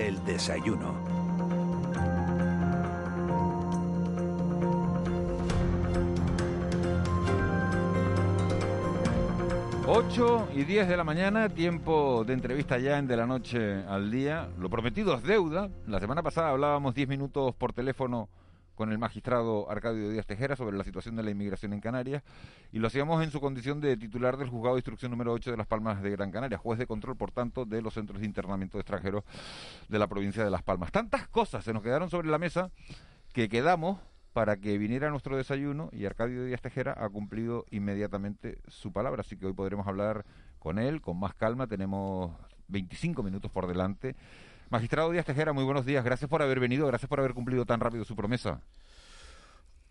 El desayuno. 8 y 10 de la mañana, tiempo de entrevista ya en de la noche al día. Lo prometido es deuda. La semana pasada hablábamos 10 minutos por teléfono con el magistrado Arcadio Díaz Tejera sobre la situación de la inmigración en Canarias y lo hacíamos en su condición de titular del juzgado de instrucción número 8 de Las Palmas de Gran Canaria, juez de control, por tanto, de los centros de internamiento de extranjeros de la provincia de Las Palmas. Tantas cosas se nos quedaron sobre la mesa que quedamos para que viniera nuestro desayuno y Arcadio Díaz Tejera ha cumplido inmediatamente su palabra, así que hoy podremos hablar con él con más calma, tenemos 25 minutos por delante. Magistrado Díaz Tejera, muy buenos días, gracias por haber venido, gracias por haber cumplido tan rápido su promesa.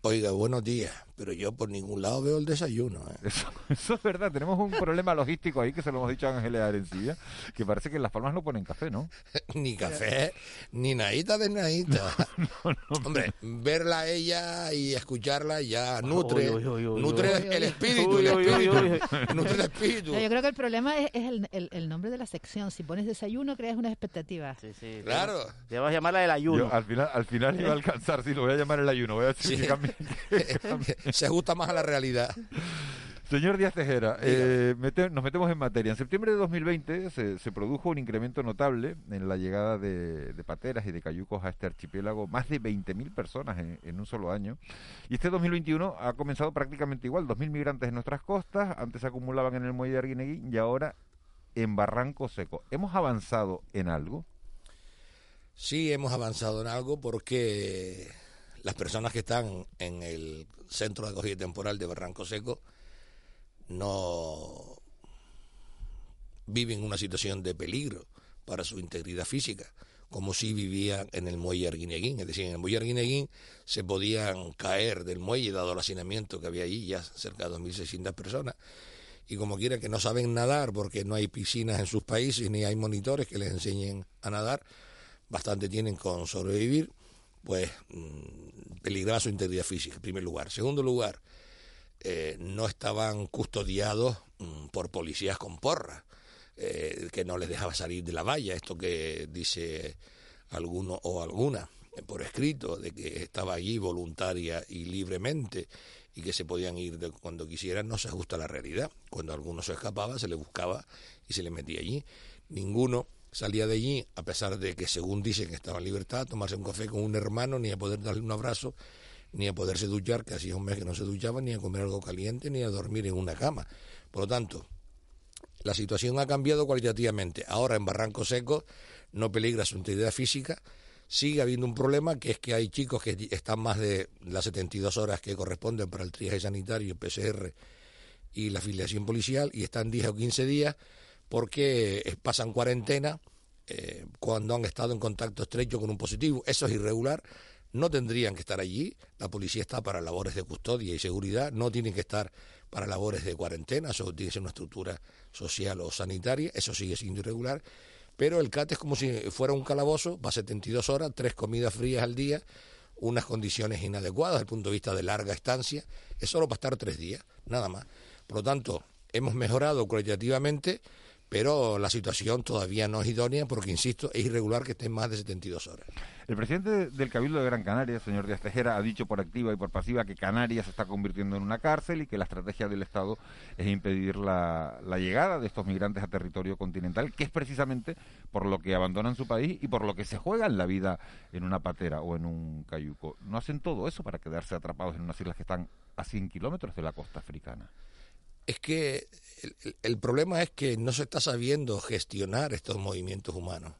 Oiga, buenos días, pero yo por ningún lado veo el desayuno. ¿eh? Eso, es verdad, tenemos un problema logístico ahí que se lo hemos dicho a Ángeles Arencilla, que parece que en Las Palmas no ponen café, ¿no? ni café, ni nadita de nadita. Hombre, verla a ella y escucharla ya nutre, nutre el espíritu, nutre el espíritu. yo creo que el problema es, el, el, nombre de la sección. Si pones desayuno, creas una expectativa. Sí, sí. Claro. Te vas a llamarla el ayuno. al final, al final iba a alcanzar, sí, lo voy a llamar el ayuno. Voy a decir que se ajusta más a la realidad. Señor Díaz Tejera, eh, nos metemos en materia. En septiembre de 2020 se, produjo un incremento notable en la llegada de, pateras y de cayucos a este archipiélago, más de 20.000 personas en, un solo año. Y este 2021 ha comenzado prácticamente igual, 2.000 migrantes en nuestras costas, antes se acumulaban en el muelle de Arguineguín y ahora en Barranco Seco. ¿Hemos avanzado en algo? Sí, hemos avanzado en algo porque las personas que están en el centro de acogida temporal de Barranco Seco no viven una situación de peligro para su integridad física, como si vivían en el muelle Arguineguín. Es decir, en el muelle Arguineguín se podían caer del muelle, dado el hacinamiento que había allí, ya cerca de 2.600 personas, y como quiera que no saben nadar porque no hay piscinas en sus países ni hay monitores que les enseñen a nadar, bastante tienen con sobrevivir pues mm, peligraba su integridad física, en primer lugar. Segundo lugar, eh, no estaban custodiados mm, por policías con porra, eh, que no les dejaba salir de la valla, esto que dice alguno o alguna eh, por escrito, de que estaba allí voluntaria y libremente y que se podían ir cuando quisieran, no se ajusta a la realidad. Cuando alguno se escapaba, se le buscaba y se le metía allí. Ninguno salía de allí, a pesar de que según dicen estaba en libertad, tomarse un café con un hermano, ni a poder darle un abrazo, ni a poderse duchar, que hacía un mes que no se duchaba, ni a comer algo caliente, ni a dormir en una cama. Por lo tanto, la situación ha cambiado cualitativamente. Ahora en Barranco Seco no peligra su integridad física, sigue habiendo un problema que es que hay chicos que están más de las 72 horas que corresponden para el triaje sanitario, PCR y la afiliación policial y están 10 o 15 días porque eh, pasan cuarentena eh, cuando han estado en contacto estrecho con un positivo. Eso es irregular. No tendrían que estar allí. La policía está para labores de custodia y seguridad. No tienen que estar para labores de cuarentena. Eso tiene que ser una estructura social o sanitaria. Eso sigue siendo irregular. Pero el CAT es como si fuera un calabozo. Va 72 horas, tres comidas frías al día, unas condiciones inadecuadas desde el punto de vista de larga estancia. Es solo para estar tres días, nada más. Por lo tanto, hemos mejorado cualitativamente pero la situación todavía no es idónea porque, insisto, es irregular que estén más de 72 horas. El presidente del Cabildo de Gran Canaria, señor Díaz Tejera, ha dicho por activa y por pasiva que Canarias se está convirtiendo en una cárcel y que la estrategia del Estado es impedir la, llegada de estos migrantes a territorio continental, que es precisamente por lo que abandonan su país y por lo que se juegan la vida en una patera o en un cayuco. ¿No hacen todo eso para quedarse atrapados en unas islas que están a 100 kilómetros de la costa africana? Es que el, problema es que no se está sabiendo gestionar estos movimientos humanos.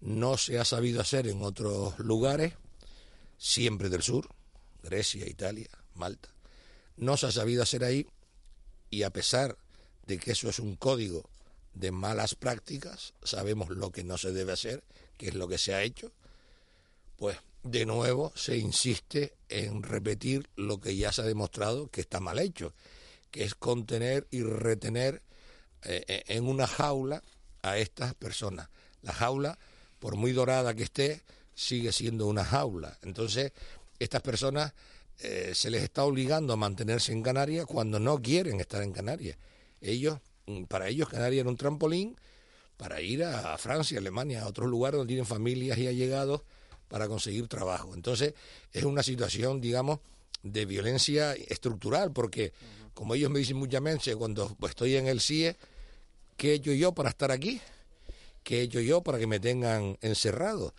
No se ha sabido hacer en otros lugares, siempre del sur, Grecia, Italia, Malta. No se ha sabido hacer ahí y a pesar de que eso es un código de malas prácticas, sabemos lo que no se debe hacer, que es lo que se ha hecho, pues de nuevo se insiste en repetir lo que ya se ha demostrado que está mal hecho que es contener y retener eh, eh, en una jaula a estas personas. La jaula, por muy dorada que esté, sigue siendo una jaula. Entonces, estas personas eh, se les está obligando a mantenerse en Canarias cuando no quieren estar en Canarias. Ellos, mm, para ellos Canarias era un trampolín para ir a, Francia, Alemania, a otros lugares donde tienen familias y allegados para conseguir trabajo. Entonces, es una situación, digamos, de violencia estructural, porque, como ellos me dicen muchas veces, cuando estoy en el CIE, ¿qué he hecho yo para estar aquí? ¿Qué he hecho yo para que me tengan encerrado?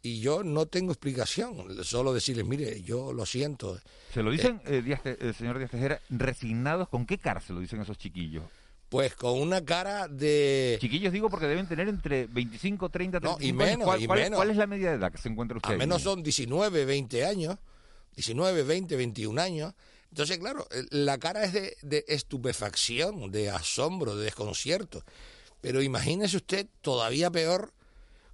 Y yo no tengo explicación, solo decirles, mire, yo lo siento. ¿Se lo dicen, eh, eh, señor Díaz Tejera, resignados? ¿Con qué cara se lo dicen esos chiquillos? Pues con una cara de... Chiquillos digo porque deben tener entre 25, 30, 35 no, y menos, ¿Cuál, y cuál, menos. ¿Cuál es la media de edad que se encuentra usted? Al menos son 19, 20 años, 19, 20, 21 años. Entonces, claro, la cara es de, de estupefacción, de asombro, de desconcierto. Pero imagínese usted todavía peor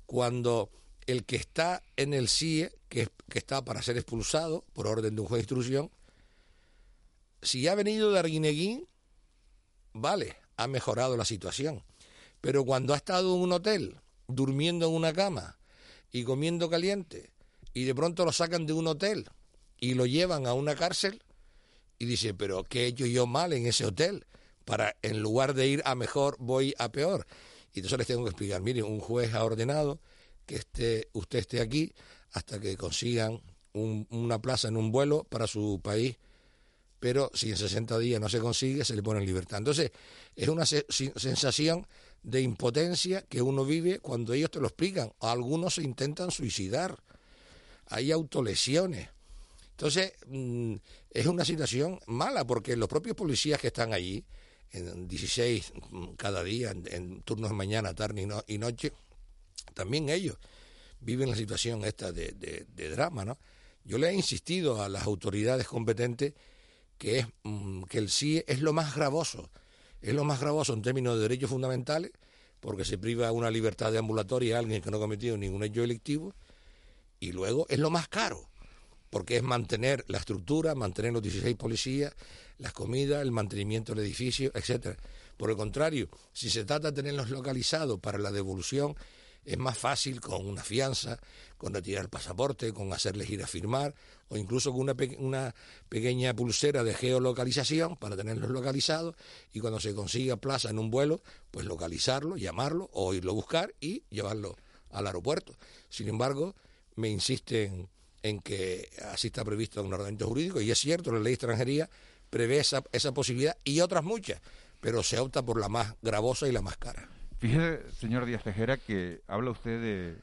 cuando el que está en el CIE, que, que está para ser expulsado por orden de un juez de instrucción, si ha venido de Arguineguín, vale, ha mejorado la situación. Pero cuando ha estado en un hotel, durmiendo en una cama y comiendo caliente, y de pronto lo sacan de un hotel y lo llevan a una cárcel, y dice, pero ¿qué he hecho yo mal en ese hotel? Para, en lugar de ir a mejor, voy a peor. Y entonces les tengo que explicar, mire, un juez ha ordenado que esté, usted esté aquí hasta que consigan una plaza en un vuelo para su país pero si en 60 días no se consigue, se le pone en libertad. Entonces, es una sensación de impotencia que uno vive cuando ellos te lo explican. Algunos se intentan suicidar, hay autolesiones. Entonces, mm, es una situación mala porque los propios policías que están allí, en 16 mm, cada día, en, turnos de mañana, tarde y, noche, también ellos viven la situación esta de, de drama, ¿no? Yo le he insistido a las autoridades competentes que es mm, que el sí es lo más gravoso, es lo más gravoso en términos de derechos fundamentales, porque se priva una libertad de ambulatoria a alguien que no ha cometido ningún hecho delictivo, y luego es lo más caro, porque es mantener la estructura, mantener los 16 policías, las comidas, el mantenimiento del edificio, etcétera. Por el contrario, si se trata de tenerlos localizados para la devolución, es más fácil con una fianza, con retirar el pasaporte, con hacerles ir a firmar, o incluso con una, pequeña pulsera de geolocalización para tenerlos localizados y cuando se consiga plaza en un vuelo, pues localizarlo, llamarlo o irlo a buscar y llevarlo al aeropuerto. Sin embargo, me insisten en que así está previsto en un ordenamiento jurídico y es cierto, la ley de extranjería prevé esa, esa posibilidad y otras muchas, pero se opta por la más gravosa y la más cara. Fíjese, señor Díaz Tejera, que habla usted de,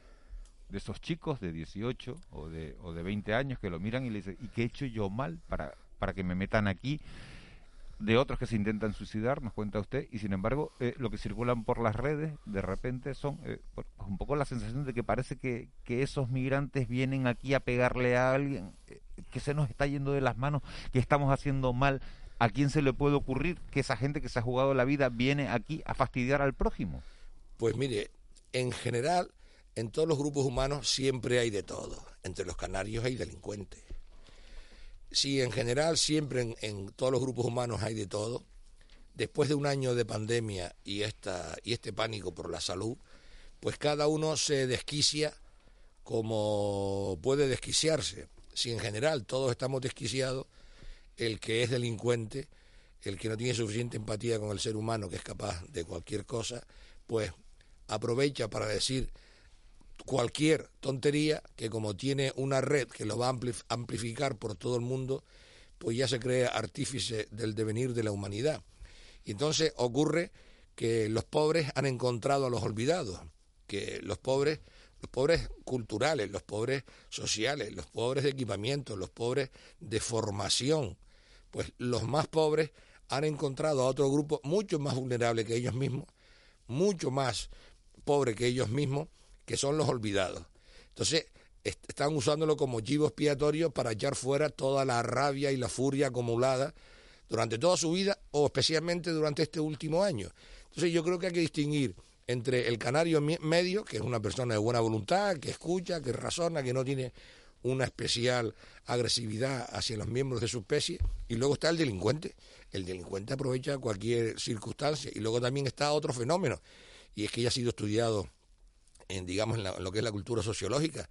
de esos chicos de 18 o de, o de 20 años que lo miran y le dicen, ¿y qué he hecho yo mal para, para que me metan aquí? De otros que se intentan suicidar, nos cuenta usted, y sin embargo, eh, lo que circulan por las redes, de repente, son eh, un poco la sensación de que parece que, esos migrantes vienen aquí a pegarle a alguien, eh, que se nos está yendo de las manos, que estamos haciendo mal. ¿A quién se le puede ocurrir que esa gente que se ha jugado la vida viene aquí a fastidiar al prójimo? Pues mire, en general, en todos los grupos humanos siempre hay de todo. Entre los canarios hay delincuentes. Si en general siempre en, todos los grupos humanos hay de todo, después de un año de pandemia y, esta, y este pánico por la salud, pues cada uno se desquicia como puede desquiciarse. Si en general todos estamos desquiciados, el que es delincuente, el que no tiene suficiente empatía con el ser humano, que es capaz de cualquier cosa, pues aprovecha para decir cualquier tontería que como tiene una red que lo va a amplificar por todo el mundo, pues ya se crea artífice del devenir de la humanidad. Y entonces ocurre que los pobres han encontrado a los olvidados, que los pobres, los pobres culturales, los pobres sociales, los pobres de equipamiento, los pobres de formación, pues los más pobres han encontrado a otro grupo mucho más vulnerable que ellos mismos, mucho más pobre que ellos mismos, que son los olvidados. Entonces, están usándolo como chivo expiatorio para echar fuera toda la rabia y la furia acumulada durante toda su vida o especialmente durante este último año. Entonces, yo creo que hay que distinguir entre el canario medio, que es una persona de buena voluntad, que escucha, que razona, que no tiene una especial agresividad hacia los miembros de su especie, y luego está el delincuente. El delincuente aprovecha cualquier circunstancia, y luego también está otro fenómeno, y es que ya ha sido estudiado en, digamos, en, lo que es la cultura sociológica.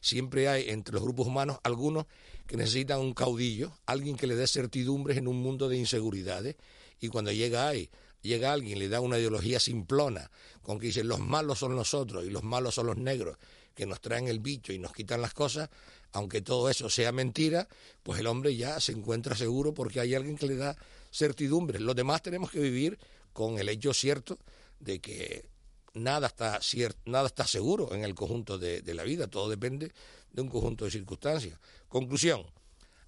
Siempre hay entre los grupos humanos algunos que necesitan un caudillo, alguien que le dé certidumbres en un mundo de inseguridades, y cuando llega ahí llega alguien le da una ideología simplona, con que dice los malos son nosotros y los malos son los negros, que nos traen el bicho y nos quitan las cosas, aunque todo eso sea mentira, pues el hombre ya se encuentra seguro porque hay alguien que le da certidumbre. Los demás tenemos que vivir con el hecho cierto de que nada está, nada está seguro en el conjunto de, de la vida, todo depende de un conjunto de circunstancias. Conclusión,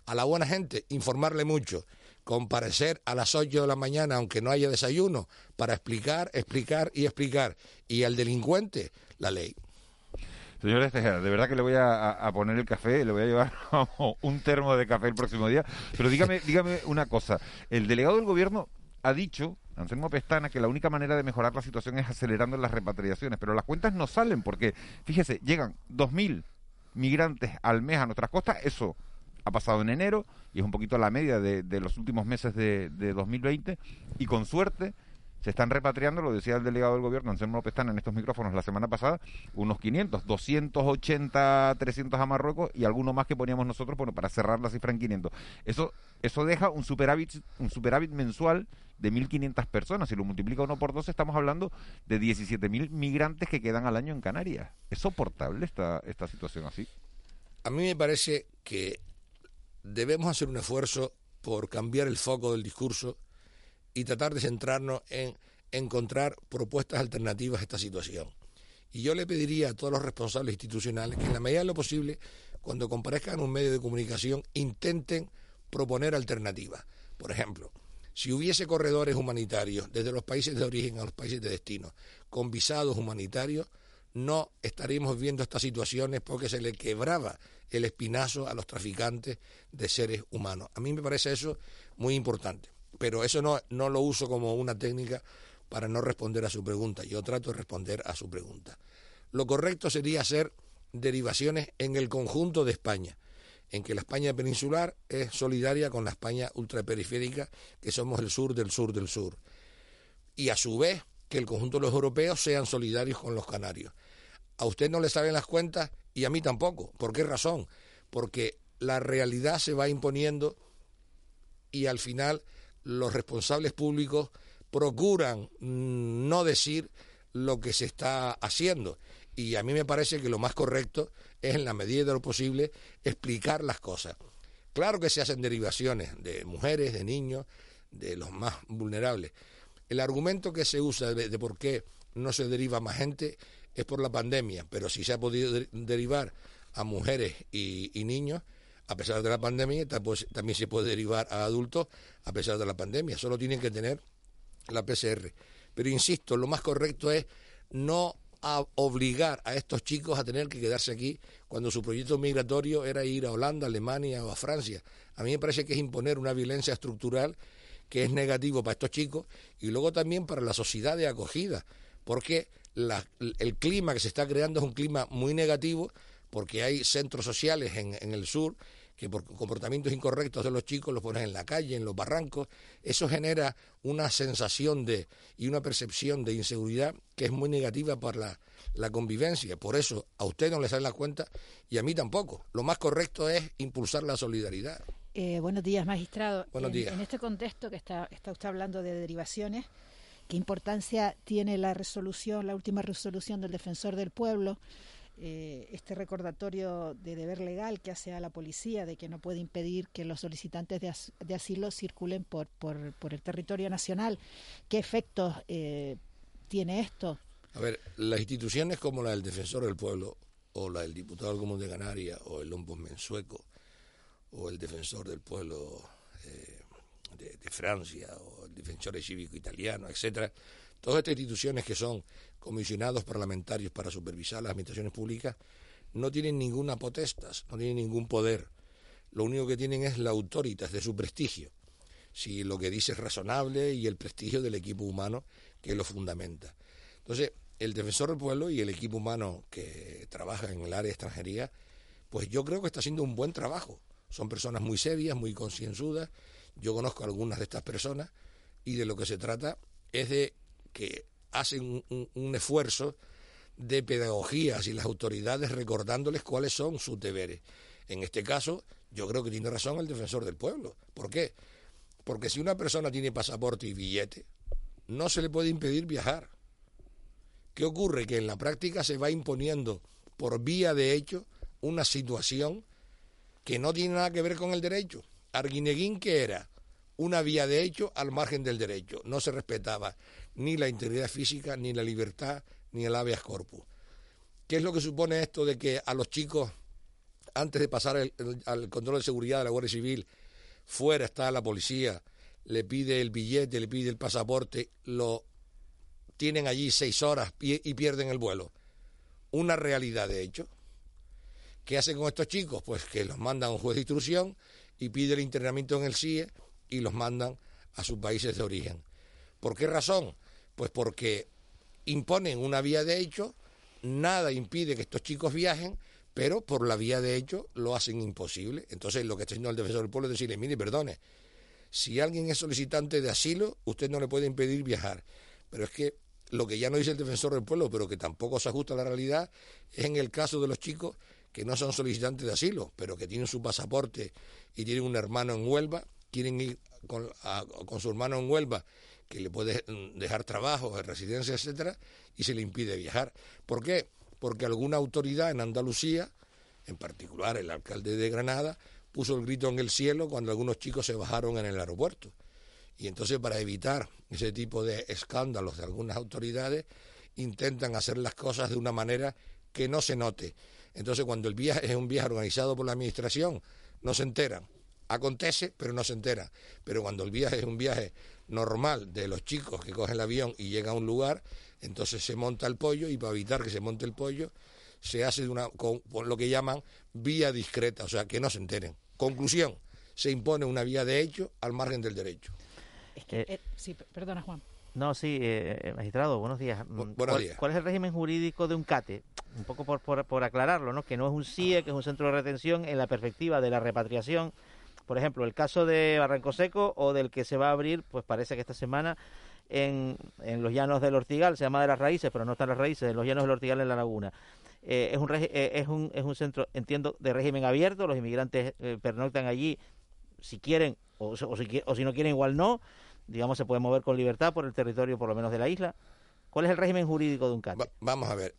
a la buena gente informarle mucho, comparecer a las 8 de la mañana aunque no haya desayuno para explicar, explicar y explicar. Y al delincuente, la ley. Señor Tejera, de verdad que le voy a, poner el café, le voy a llevar un termo de café el próximo día. Pero dígame, dígame una cosa. El delegado del gobierno ha dicho, Anselmo Pestana, que la única manera de mejorar la situación es acelerando las repatriaciones. Pero las cuentas no salen porque, fíjese, llegan 2.000 migrantes al mes a nuestras costas. Eso ha pasado en enero y es un poquito la media de, los últimos meses de, de 2020. Y con suerte se están repatriando, lo decía el delegado del gobierno, Anselmo Pestana, en estos micrófonos la semana pasada, unos 500, 280, 300 a Marruecos y alguno más que poníamos nosotros bueno, para cerrar la cifra en 500. Eso, eso deja un superávit, un superávit mensual de 1.500 personas. Si lo multiplica uno por dos, estamos hablando de 17.000 migrantes que quedan al año en Canarias. ¿Es soportable esta, esta situación así? A mí me parece que debemos hacer un esfuerzo por cambiar el foco del discurso y tratar de centrarnos en encontrar propuestas alternativas a esta situación. Y yo le pediría a todos los responsables institucionales que en la medida de lo posible, cuando comparezcan en un medio de comunicación, intenten proponer alternativas. Por ejemplo, si hubiese corredores humanitarios desde los países de origen a los países de destino, con visados humanitarios, no estaríamos viendo estas situaciones porque se le quebraba el espinazo a los traficantes de seres humanos. A mí me parece eso muy importante pero eso no, no lo uso como una técnica para no responder a su pregunta. Yo trato de responder a su pregunta. Lo correcto sería hacer derivaciones en el conjunto de España, en que la España peninsular es solidaria con la España ultraperiférica, que somos el sur del sur del sur. Y a su vez, que el conjunto de los europeos sean solidarios con los canarios. A usted no le saben las cuentas y a mí tampoco. ¿Por qué razón? Porque la realidad se va imponiendo y al final los responsables públicos procuran no decir lo que se está haciendo. Y a mí me parece que lo más correcto es, en la medida de lo posible, explicar las cosas. Claro que se hacen derivaciones de mujeres, de niños, de los más vulnerables. El argumento que se usa de, por qué no se deriva más gente es por la pandemia, pero si se ha podido derivar a mujeres y niños, a pesar de la pandemia, también se puede derivar a adultos a pesar de la pandemia. Solo tienen que tener la PCR. Pero insisto, lo más correcto es no obligar a estos chicos a tener que quedarse aquí cuando su proyecto migratorio era ir a Holanda, Alemania o a Francia. A mí me parece que es imponer una violencia estructural que es negativo para estos chicos y luego también para la sociedad de acogida, porque el clima que se está creando es un clima muy negativo porque hay centros sociales en, en el sur que por comportamientos incorrectos de los chicos los ponen en la calle, en los barrancos, eso genera una sensación de y una percepción de inseguridad que es muy negativa para la, la convivencia. Por eso a usted no le sale la cuenta y a mí tampoco. Lo más correcto es impulsar la solidaridad. Eh, buenos días, magistrado. Buenos días. En este contexto que está, está usted hablando de derivaciones, ¿qué importancia tiene la resolución, la última resolución del defensor del pueblo? Eh, este recordatorio de deber legal que hace a la policía de que no puede impedir que los solicitantes de, asilo circulen por, por, el territorio nacional. ¿Qué efectos eh, tiene esto? A ver, las instituciones como la del Defensor del Pueblo o la del Diputado Común de Canarias o el Ombudsman sueco o el Defensor del Pueblo eh, de, de, Francia o el Defensor Cívico italiano, etcétera, todas estas instituciones que son comisionados parlamentarios para supervisar las administraciones públicas, no tienen ninguna potestas, no tienen ningún poder. Lo único que tienen es la autoritas de su prestigio, si lo que dice es razonable y el prestigio del equipo humano que lo fundamenta. Entonces, el defensor del pueblo y el equipo humano que trabaja en el área de extranjería, pues yo creo que está haciendo un buen trabajo. Son personas muy serias, muy concienzudas. Yo conozco a algunas de estas personas y de lo que se trata es de que hacen un, esfuerzo de pedagogía y las autoridades recordándoles cuáles son sus deberes. En este caso, yo creo que tiene razón el defensor del pueblo. ¿Por qué? Porque si una persona tiene pasaporte y billete, no se le puede impedir viajar. ¿Qué ocurre? Que en la práctica se va imponiendo por vía de hecho una situación que no tiene nada que ver con el derecho. Arguineguín, ¿qué era? Una vía de hecho al margen del derecho. No se respetaba ni la integridad física, ni la libertad, ni el habeas corpus. ¿Qué es lo que supone esto de que a los chicos, antes de pasar al control de seguridad de la Guardia Civil, fuera está la policía, le pide el billete, le pide el pasaporte, lo tienen allí seis horas y pierden el vuelo? Una realidad de hecho. ¿Qué hacen con estos chicos? Pues que los mandan a un juez de instrucción y pide el internamiento en el CIE y los mandan a sus países de origen. ¿Por qué razón? Pues porque imponen una vía de hecho, nada impide que estos chicos viajen, pero por la vía de hecho lo hacen imposible. Entonces lo que está haciendo el defensor del pueblo es decirle, mire, perdone, si alguien es solicitante de asilo, usted no le puede impedir viajar. Pero es que lo que ya no dice el defensor del pueblo, pero que tampoco se ajusta a la realidad, es en el caso de los chicos que no son solicitantes de asilo, pero que tienen su pasaporte y tienen un hermano en Huelva, quieren ir con, su hermano en Huelva, que le puede dejar trabajo, residencia, etcétera, y se le impide viajar. ¿Por qué? Porque alguna autoridad en Andalucía, en particular el alcalde de Granada, puso el grito en el cielo cuando algunos chicos se bajaron en el aeropuerto. Y entonces para evitar ese tipo de escándalos de algunas autoridades, intentan hacer las cosas de una manera que no se note. Entonces cuando el viaje es un viaje organizado por la administración, no se enteran. Acontece, pero no se enteran. Pero cuando el viaje es un viaje normal de los chicos que cogen el avión y llegan a un lugar, entonces se monta el pollo y para evitar que se monte el pollo, se hace de una, con, lo que llaman vía discreta, o sea, que no se enteren. Conclusión, se impone una vía de hecho al margen del derecho. Eh, eh, sí, perdona Juan. No, sí, eh, magistrado, buenos días. Mm, buenos días. ¿Cuál es el régimen jurídico de un CATE? Un poco por, por, aclararlo, ¿no? Que no es un CIE, que es un centro de retención en la perspectiva de la repatriación. Por ejemplo, el caso de Barranco Seco o del que se va a abrir, pues parece que esta semana en, en los llanos del Ortigal, se llama de las raíces, pero no están las raíces, en los llanos del Ortigal en la laguna. Eh, es, un, eh, es, un, es un centro, entiendo, de régimen abierto, los inmigrantes eh, pernoctan allí si quieren o, o, si, o si no quieren igual no, digamos se puede mover con libertad por el territorio por lo menos de la isla. ¿Cuál es el régimen jurídico de un CAT? vamos a ver,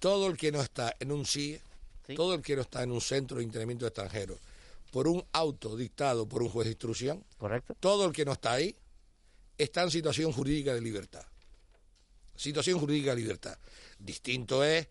todo el que no está en un CIE, todo el que no está en un centro de internamiento extranjero, por un auto dictado por un juez de instrucción, correcto, todo el que no está ahí está en situación jurídica de libertad. Situación jurídica de libertad. Distinto es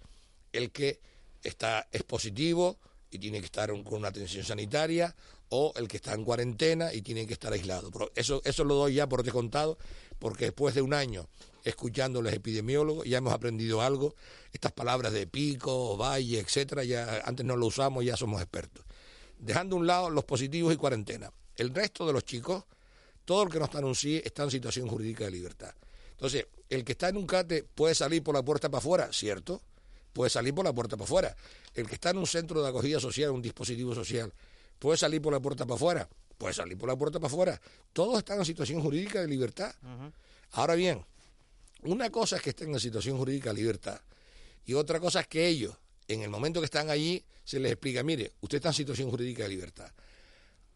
el que está es positivo y tiene que estar con una atención sanitaria o el que está en cuarentena y tiene que estar aislado. eso, eso lo doy ya por descontado porque después de un año escuchando a los epidemiólogos ya hemos aprendido algo. Estas palabras de pico, valle, etcétera, ya antes no lo usamos, ya somos expertos. Dejando a un lado los positivos y cuarentena. El resto de los chicos, todo el que no está en un sí está en situación jurídica de libertad. Entonces, el que está en un CATE puede salir por la puerta para afuera, ¿cierto? puede salir por la puerta para afuera. El que está en un centro de acogida social, un dispositivo social, puede salir por la puerta para afuera, puede salir por la puerta para afuera. Todos están en situación jurídica de libertad. Ahora bien, una cosa es que estén en situación jurídica de libertad y otra cosa es que ellos, en el momento que están allí, se les explica, mire, usted está en situación jurídica de libertad.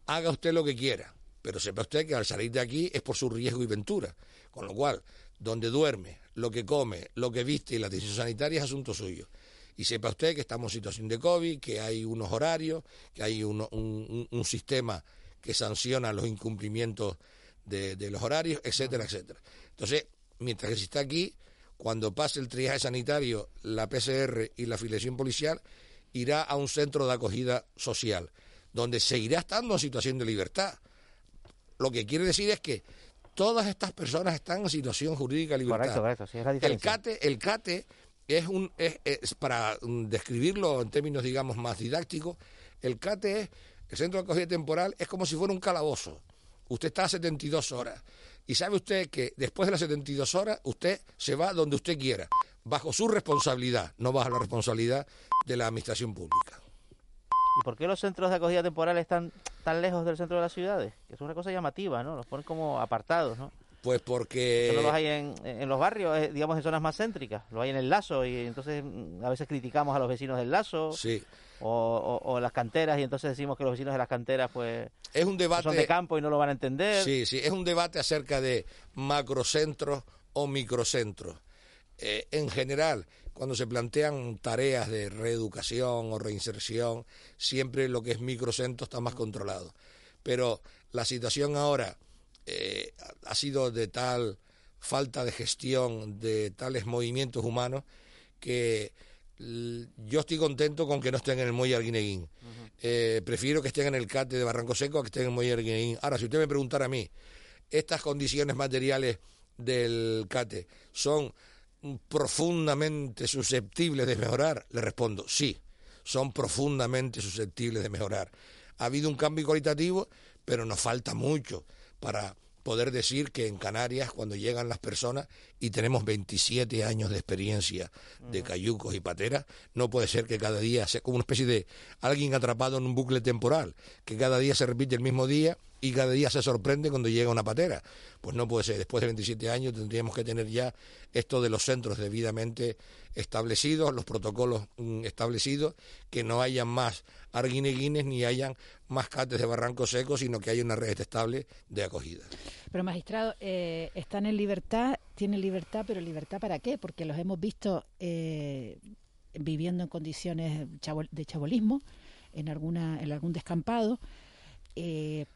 Haga usted lo que quiera, pero sepa usted que al salir de aquí es por su riesgo y ventura. Con lo cual, donde duerme, lo que come, lo que viste y la atención sanitaria es asunto suyo. Y sepa usted que estamos en situación de COVID, que hay unos horarios, que hay un, sistema que sanciona los incumplimientos de, los horarios, etcétera, etcétera. Entonces, mientras que se está aquí, cuando pase el triaje sanitario, la PCR y la afiliación policial, irá a un centro de acogida social, donde seguirá estando en situación de libertad. Lo que quiere decir es que todas estas personas están en situación jurídica de libertad. Correcto, sí, es la el CATE, el CATE es un es, para describirlo en términos digamos más didácticos, el CATE es el centro de acogida temporal es como si fuera un calabozo. Usted está a 72 horas y sabe usted que después de las 72 horas usted se va donde usted quiera, bajo su responsabilidad, no bajo la responsabilidad de la administración pública. ¿Y por qué los centros de acogida temporal están tan lejos del centro de las ciudades? Que es una cosa llamativa, ¿no? Los ponen como apartados, ¿no? Pues porque... no los hay en, en los barrios, eh, digamos en zonas más céntricas, lo hay en el Lazo y entonces mm, a veces criticamos a los vecinos del Lazo. Sí. O, o, las canteras y entonces decimos que los vecinos de las canteras pues es un debate son de campo y no lo van a entender. Sí, sí, es un debate acerca de macrocentros o microcentros. Eh, en general, cuando se plantean tareas de reeducación o reinserción, siempre lo que es microcentro está más controlado. Pero la situación ahora eh, ha sido de tal falta de gestión de tales movimientos humanos que yo estoy contento con que no estén en el muelle Arguineguín. Eh, prefiero que estén en el CATE de Barranco Seco a que estén en el muelle Arguineguín. Ahora, si usted me preguntara a mí, ¿estas condiciones materiales del CATE son profundamente susceptibles de mejorar? Le respondo, sí, son profundamente susceptibles de mejorar. Ha habido un cambio cualitativo, pero nos falta mucho para poder decir que en Canarias, cuando llegan las personas y tenemos 27 años de experiencia de cayucos y pateras, no puede ser que cada día sea como una especie de alguien atrapado en un bucle temporal, que cada día se repite el mismo día y cada día se sorprende cuando llega una patera. Pues no puede ser. Después de 27 años tendríamos que tener ya esto de los centros debidamente establecidos, los protocolos mm, establecidos, que no hayan más arguineguines ni hayan más cates de barranco seco, sino que haya una red estable de acogida. Pero magistrado, eh, están en libertad, tienen libertad, pero libertad para qué? Porque los hemos visto eh, viviendo en condiciones de chabolismo, en alguna, en algún descampado. Eh,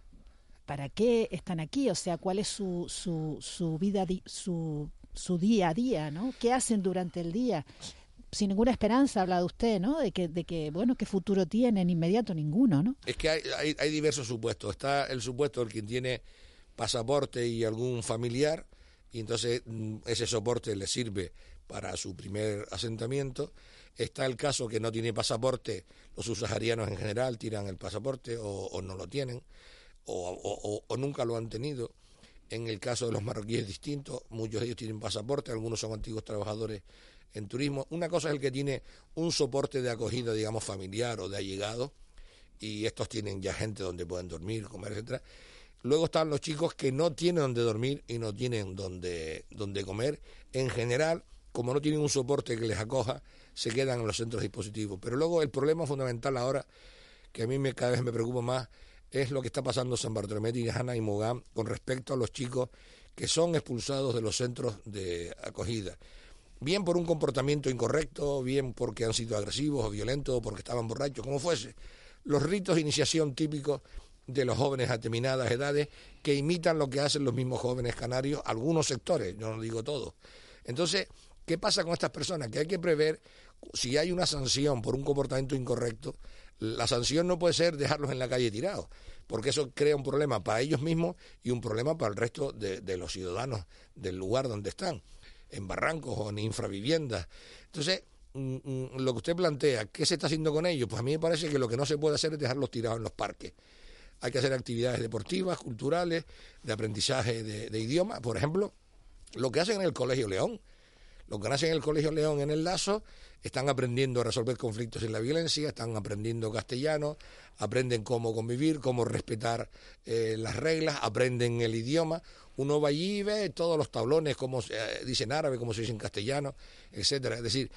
¿Para qué están aquí? O sea, ¿cuál es su, su, su vida, su, su día a día, ¿no? ¿Qué hacen durante el día? sin ninguna esperanza, ha hablado usted, ¿no? De que, de que, bueno, ¿qué futuro tienen? Inmediato ninguno, ¿no? Es que hay, hay, hay diversos supuestos. Está el supuesto del quien tiene pasaporte y algún familiar, y entonces mm, ese soporte le sirve para su primer asentamiento. Está el caso que no tiene pasaporte, los subsaharianos en general tiran el pasaporte o, no lo tienen, o, o, nunca lo han tenido. En el caso de los marroquíes distinto, muchos de ellos tienen pasaporte, algunos son antiguos trabajadores en turismo. Una cosa es el que tiene un soporte de acogida, digamos, familiar o de allegado, y estos tienen ya gente donde pueden dormir, comer, etcétera. Luego están los chicos que no tienen donde dormir y no tienen donde, donde comer. En general, como no tienen un soporte que les acoja, se quedan en los centros dispositivos. Pero luego el problema fundamental ahora, que a mí me, cada vez me preocupa más, es lo que está pasando San Bartolomé, Tirajana y Mogán con respecto a los chicos que son expulsados de los centros de acogida bien por un comportamiento incorrecto, bien porque han sido agresivos o violentos, o porque estaban borrachos, como fuese. Los ritos de iniciación típicos de los jóvenes a determinadas edades que imitan lo que hacen los mismos jóvenes canarios, algunos sectores, yo no digo todos. Entonces, ¿qué pasa con estas personas? Que hay que prever, si hay una sanción por un comportamiento incorrecto, la sanción no puede ser dejarlos en la calle tirados, porque eso crea un problema para ellos mismos y un problema para el resto de los ciudadanos del lugar donde están en barrancos o en infraviviendas. Entonces, mm, mm, lo que usted plantea, ¿qué se está haciendo con ellos? Pues a mí me parece que lo que no se puede hacer es dejarlos tirados en los parques. Hay que hacer actividades deportivas, culturales, de aprendizaje de, de idioma. Por ejemplo, lo que hacen en el Colegio León. Lo que hacen en el Colegio León en el Lazo están aprendiendo a resolver conflictos sin la violencia, están aprendiendo castellano, aprenden cómo convivir, cómo respetar eh, las reglas, aprenden el idioma. Uno va allí y ve todos los tablones, como se eh, dice en árabe, como se dice castellano, etcétera. Es decir,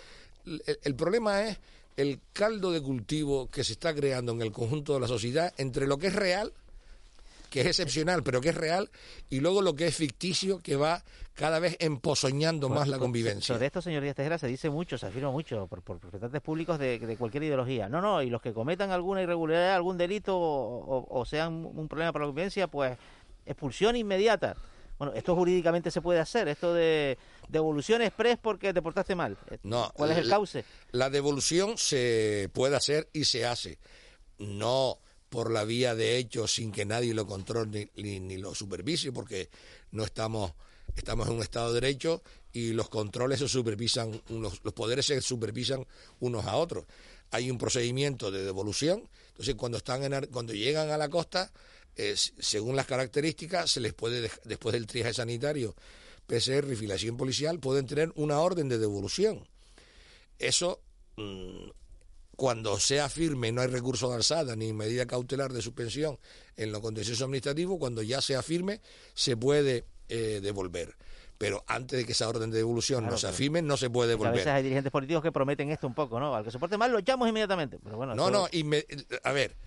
el, problema es el caldo de cultivo que se está creando en el conjunto de la sociedad entre lo que es real que es excepcional, pero que es real, y luego lo que es ficticio, que va cada vez empozoñando más la convivencia. Sobre esto, señor Díaz Tejera, se dice mucho, se afirma mucho por, por representantes públicos de, cualquier ideología. No, no, y los que cometan alguna irregularidad, algún delito o, sean un problema para la convivencia, pues expulsión inmediata. Bueno, esto jurídicamente se puede hacer, esto de devolución express porque te portaste mal. No, ¿Cuál es el cauce? La devolución se puede hacer y se hace. No por la vía de hecho sin que nadie lo controle ni, ni, lo supervise, porque no estamos, estamos en un Estado de Derecho y los controles se supervisan, los, los poderes se supervisan unos a otros. Hay un procedimiento de devolución, entonces cuando, están en, cuando llegan a la costa, según las características, se les puede, después del triaje sanitario, PCR y filación policial, pueden tener una orden de devolución. Eso mm, cuando sea firme, no hay recurso de alzada ni medida cautelar de suspensión en lo contencioso administrativo, cuando ya sea firme, se puede eh, devolver. Pero antes de que esa orden de devolución Claro, no se afirme, no se puede Que a veces devolver. hay dirigentes políticos que prometen esto un poco, ¿no? Al que se porte mal lo echamos inmediatamente. Pero bueno, No, no, a ver,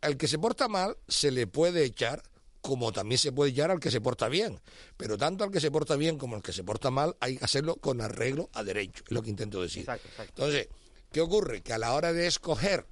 al que se porta mal se le puede echar como también se puede echar al que se porta bien. Pero tanto al que se porta bien como al que se porta mal hay que hacerlo con arreglo a derecho, es lo que intento decir. Exacto, exacto. Entonces, ¿qué ocurre? Que a la hora de escoger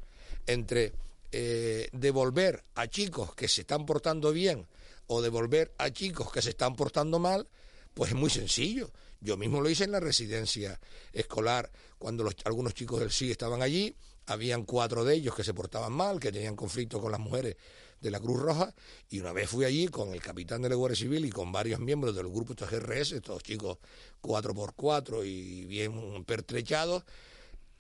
entre eh, devolver a chicos que se están portando bien o devolver a chicos que se están portando mal, pues es muy sencillo. Yo mismo lo hice en la residencia escolar cuando los- algunos chicos del sí estaban allí, habían cuatro de ellos que se portaban mal, que tenían conflicto con las mujeres de la Cruz Roja, y una vez fui allí con el capitán de la Guardia Civil y con varios miembros del grupo GRS, estos chicos 4x4 y bien pertrechados,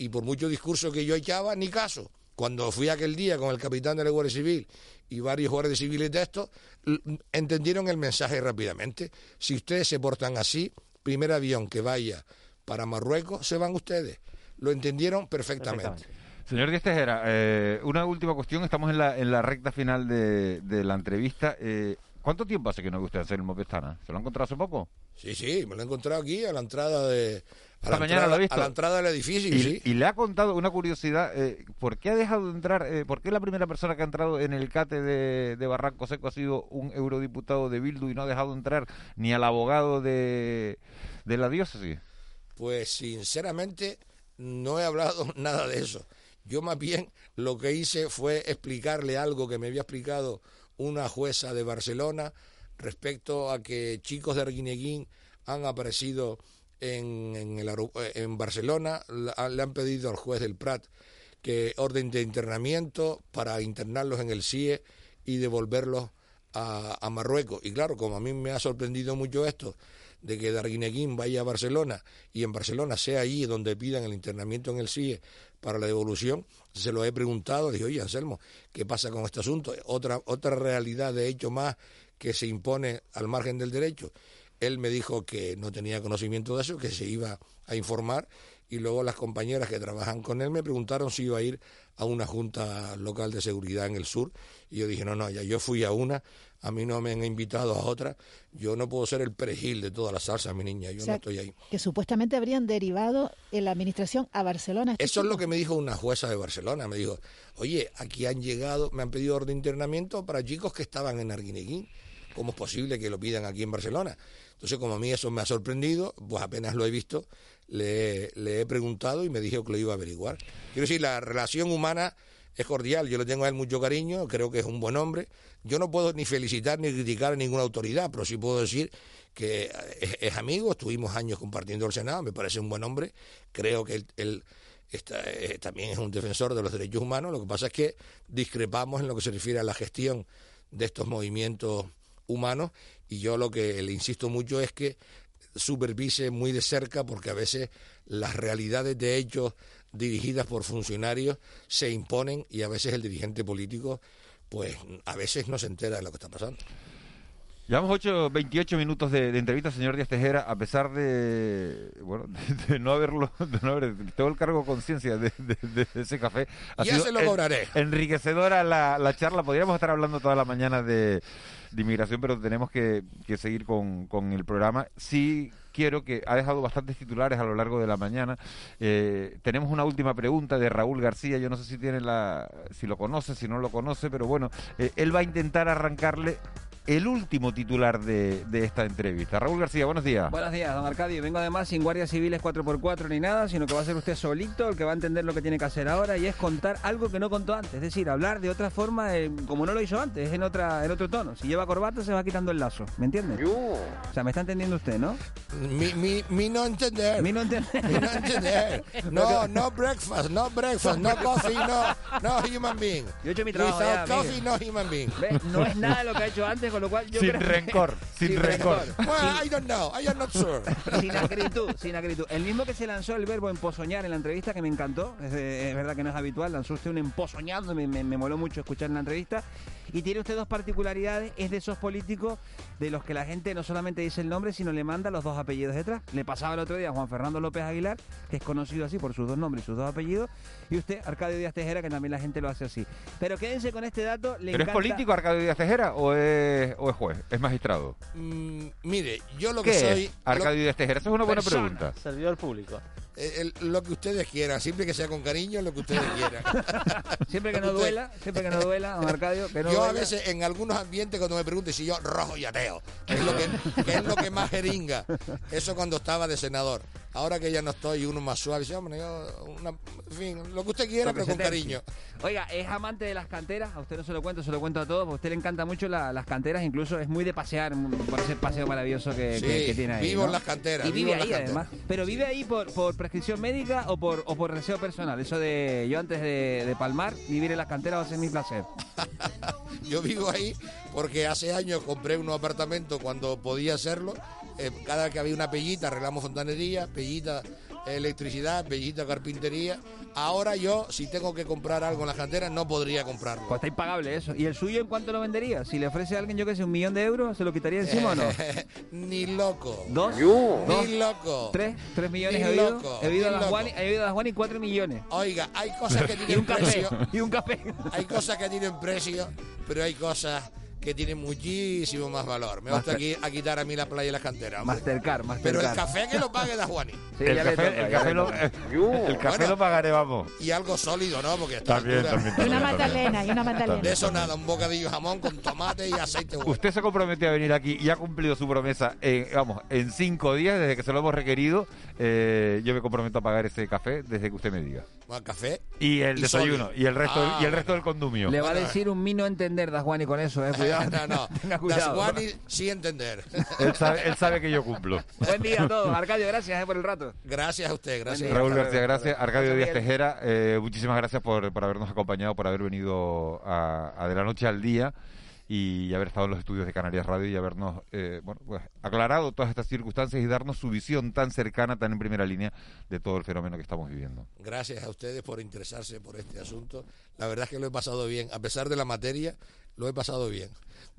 y por mucho discurso que yo echaba, ni caso. Cuando fui aquel día con el capitán de la Guardia Civil y varios guardias civiles de estos, entendieron el mensaje rápidamente. Si ustedes se portan así, primer avión que vaya para Marruecos, se van ustedes. Lo entendieron perfectamente. Perfectamente. Señor Díaz Tejera, eh, una última cuestión. Estamos en la, en la recta final de, de la entrevista. Eh, ¿Cuánto tiempo hace que no ve usted Anselmo Pestana? ¿Se lo ha encontrado hace poco? Sí, sí, me lo he encontrado aquí a la entrada de... A la, mañana entrada, lo he visto. a la entrada del edificio, Y, sí. y le ha contado una curiosidad, eh, ¿por qué ha dejado de entrar, eh, por qué la primera persona que ha entrado en el CATE de, de Barranco Seco ha sido un eurodiputado de Bildu y no ha dejado entrar ni al abogado de, de la diócesis? Pues sinceramente no he hablado nada de eso. Yo más bien lo que hice fue explicarle algo que me había explicado una jueza de Barcelona respecto a que chicos de Arguineguín han aparecido en, en, el en Barcelona, la- le han pedido al juez del Prat que orden de internamiento para internarlos en el CIE y devolverlos a, a Marruecos. Y claro, como a mí me ha sorprendido mucho esto, de que Darguineguín vaya a Barcelona y en Barcelona sea allí donde pidan el internamiento en el CIE para la devolución, se lo he preguntado, dije, oye, Anselmo, ¿qué pasa con este asunto? Otra, otra realidad de hecho más que se impone al margen del derecho. Él me dijo que no tenía conocimiento de eso, que se iba a informar y luego las compañeras que trabajan con él me preguntaron si iba a ir a una junta local de seguridad en el sur y yo dije, no, no, ya yo fui a una, a mí no me han invitado a otra, yo no puedo ser el perejil de toda la salsa, mi niña, yo O sea, no estoy ahí. Que supuestamente habrían derivado en la administración a Barcelona. estos Eso es lo que me dijo una jueza de Barcelona. Me dijo, oye, aquí han llegado, me han pedido orden de internamiento para chicos que estaban en Arguineguín. ¿Cómo es posible que lo pidan aquí en Barcelona? Entonces, como a mí eso me ha sorprendido, pues apenas lo he visto, le, he- preguntado y me dijo que lo iba a averiguar. Quiero decir, la relación humana es cordial. Yo le tengo a él mucho cariño, creo que es un buen hombre. Yo no puedo ni felicitar ni criticar a ninguna autoridad, pero sí puedo decir que es, es amigo, estuvimos años compartiendo el Senado, me parece un buen hombre. Creo que él, él está- eh, también es un defensor de los derechos humanos. Lo que pasa es que discrepamos en lo que se refiere a la gestión de estos movimientos humanos y yo lo que le insisto mucho es que supervise muy de cerca porque a veces las realidades de hechos dirigidas por funcionarios se imponen y a veces el dirigente político pues a veces no se entera de lo que está pasando. Llevamos 8, 28 minutos de, de entrevista, señor Díaz Tejera, a pesar de, bueno, de, de no haberlo, de no haber, tengo el cargo conciencia de, de- ese café. Ha Ya sido se lo en- cobraré. enriquecedora la, la charla. Podríamos estar hablando toda la mañana de, de inmigración, pero tenemos que, que seguir con, con el programa. Sí quiero que ha dejado bastantes titulares a lo largo de la mañana. Eh, tenemos una última pregunta de Raúl García. Yo no sé si tiene la, si lo conoce, si no lo conoce, pero bueno, eh, él va a intentar arrancarle el último titular de, de esta entrevista. Raúl García, buenos días. Buenos días, don Arcadio. Vengo además sin guardias civiles 4x4 ni nada, sino que va a ser usted solito el que va a entender lo que tiene que hacer ahora y es contar algo que no contó antes. Es decir, hablar de otra forma, eh, como no lo hizo antes, es en, otra, en otro tono. Si lleva corbata, se va quitando el lazo. ¿Me entiende? O sea, me está entendiendo usted, ¿no? Mi, mi, mi no entender. No. Mi no entender. No, no breakfast, no breakfast, no coffee, no, no human being. Yo he hecho mi trabajo Without ya, coffee, amigo. no human being. ¿Ve? No es nada lo que ha hecho antes, con lo cual yo sin creo... rencor, sin, rencor. Well, I don't know, I am not sure. sin acritud, sin acritud. El mismo que se lanzó el verbo empozoñar en la entrevista, que me encantó, es, es verdad que no es habitual, lanzó usted un empozoñado, me, me, me moló mucho escuchar en la entrevista, Y tiene usted dos particularidades, es de esos políticos de los que la gente no solamente dice el nombre, sino le manda los dos apellidos detrás. Le pasaba el otro día a Juan Fernando López Aguilar, que es conocido así por sus dos nombres y sus dos apellidos, y usted, Arcadio Díaz Tejera, que también la gente lo hace así. Pero quédense con este dato. Le ¿Pero es político Arcadio Díaz Tejera o es, o es juez? ¿Es magistrado? Mm, mire, yo lo ¿Qué que soy... es Arcadio Díaz Tejera? Esa es una buena Persona, pregunta. Servidor público. Lo, eh, el- lo que ustedes quieran, siempre que sea con cariño, lo que ustedes quieran. Siempre que no duela, siempre que no duela, don Arcadio, que no yo a veces en algunos ambientes cuando me pregunten si yo rojo y ateo, que es lo que, que es lo que más jeringa, eso cuando estaba de senador. Ahora que ya no estoy, uno más suave, dice, hombre, yo, una- en fin, lo que usted quiera, pero con cariño. Oiga, es amante de las canteras, a usted no se lo cuento, se lo cuento a todos, a usted le encanta mucho la- las canteras, incluso es muy de pasear por ese paseo maravilloso que, Sí, que- que tiene ahí. vivo ¿no? en las canteras, Y vive ahí canteras. además. Pero vive ahí por, por prescripción médica o por, o por deseo personal. Eso de yo antes de, de palmar, vivir en las canteras va a ser mi placer. Yo vivo ahí porque hace años compré unos apartamentos cuando podía hacerlo. Eh, cada vez que había una pellita, arreglamos fontanería, pellita electricidad, pellita carpintería. Ahora yo, si tengo que comprar algo en las canteras, no podría comprarlo. Pues está impagable eso. ¿Y el suyo en cuánto lo vendería? Si le ofrece a alguien, yo que sé, un millón de euros, ¿se lo quitaría encima o no? Ni loco. ¿Dos? ¿Dos? Ni loco. ¿Tres? ¿Tres millones Ni he oído? He oído a las. Juan, y cuatro millones. Oiga, hay cosas que Y tienen un café. precio. Y un café. Hay cosas que tienen precio, pero hay cosas que tienen muchísimo más valor. Me gusta aquí a quitar a mí la playa y las canteras. Mastercard, Mastercard. Pero el café que lo pague da Juani. Sí, el café, el café lo, el café Bueno. lo pagaré, vamos. Y algo sólido, ¿no? Porque a esta También, también. Una también, también. magdalena, y una magdalena. De eso nada, un bocadillo de jamón con tomate y aceite bueno. Usted se comprometió a venir aquí y ha cumplido su promesa, en, vamos, en cinco días desde que se lo hemos requerido. eh, yo me comprometo a pagar ese café desde que usted me diga. Bueno, café. Y el Y desayuno, y el resto, Ah, y el resto del condumio. Le va a decir un mino entender, Da Juan, y con eso, eh, cuidado. no, no. Tenga Das cuidado. Juani sí entender. Él sabe, él sabe que yo cumplo. Buen día a todos. Arcadio, gracias eh, por el rato. Gracias a usted, gracias. Raúl García, gracias. Arcadio Díaz. Tejera, eh, muchísimas gracias por, por habernos acompañado, por haber venido a, a De la Noche al Día y haber estado en los estudios de Canarias Radio y habernos eh, bueno, pues, aclarado todas estas circunstancias y darnos su visión tan cercana, tan en primera línea de todo el fenómeno que estamos viviendo. Gracias a ustedes por interesarse por este asunto. La verdad es que lo he pasado bien. A pesar de la materia, lo he pasado bien.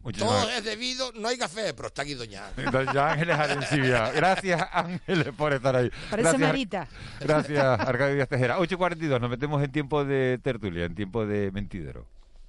Muchísimas Todo gracias. es debido, no hay café, pero está aquí Doña. Entonces, ya Ángeles Arencibia. Gracias, Ángeles, por estar ahí. Parece gracias, Marita. Gracias, Arcadio Díaz Tejera. 8.42, nos metemos en tiempo de tertulia, en tiempo de mentidero.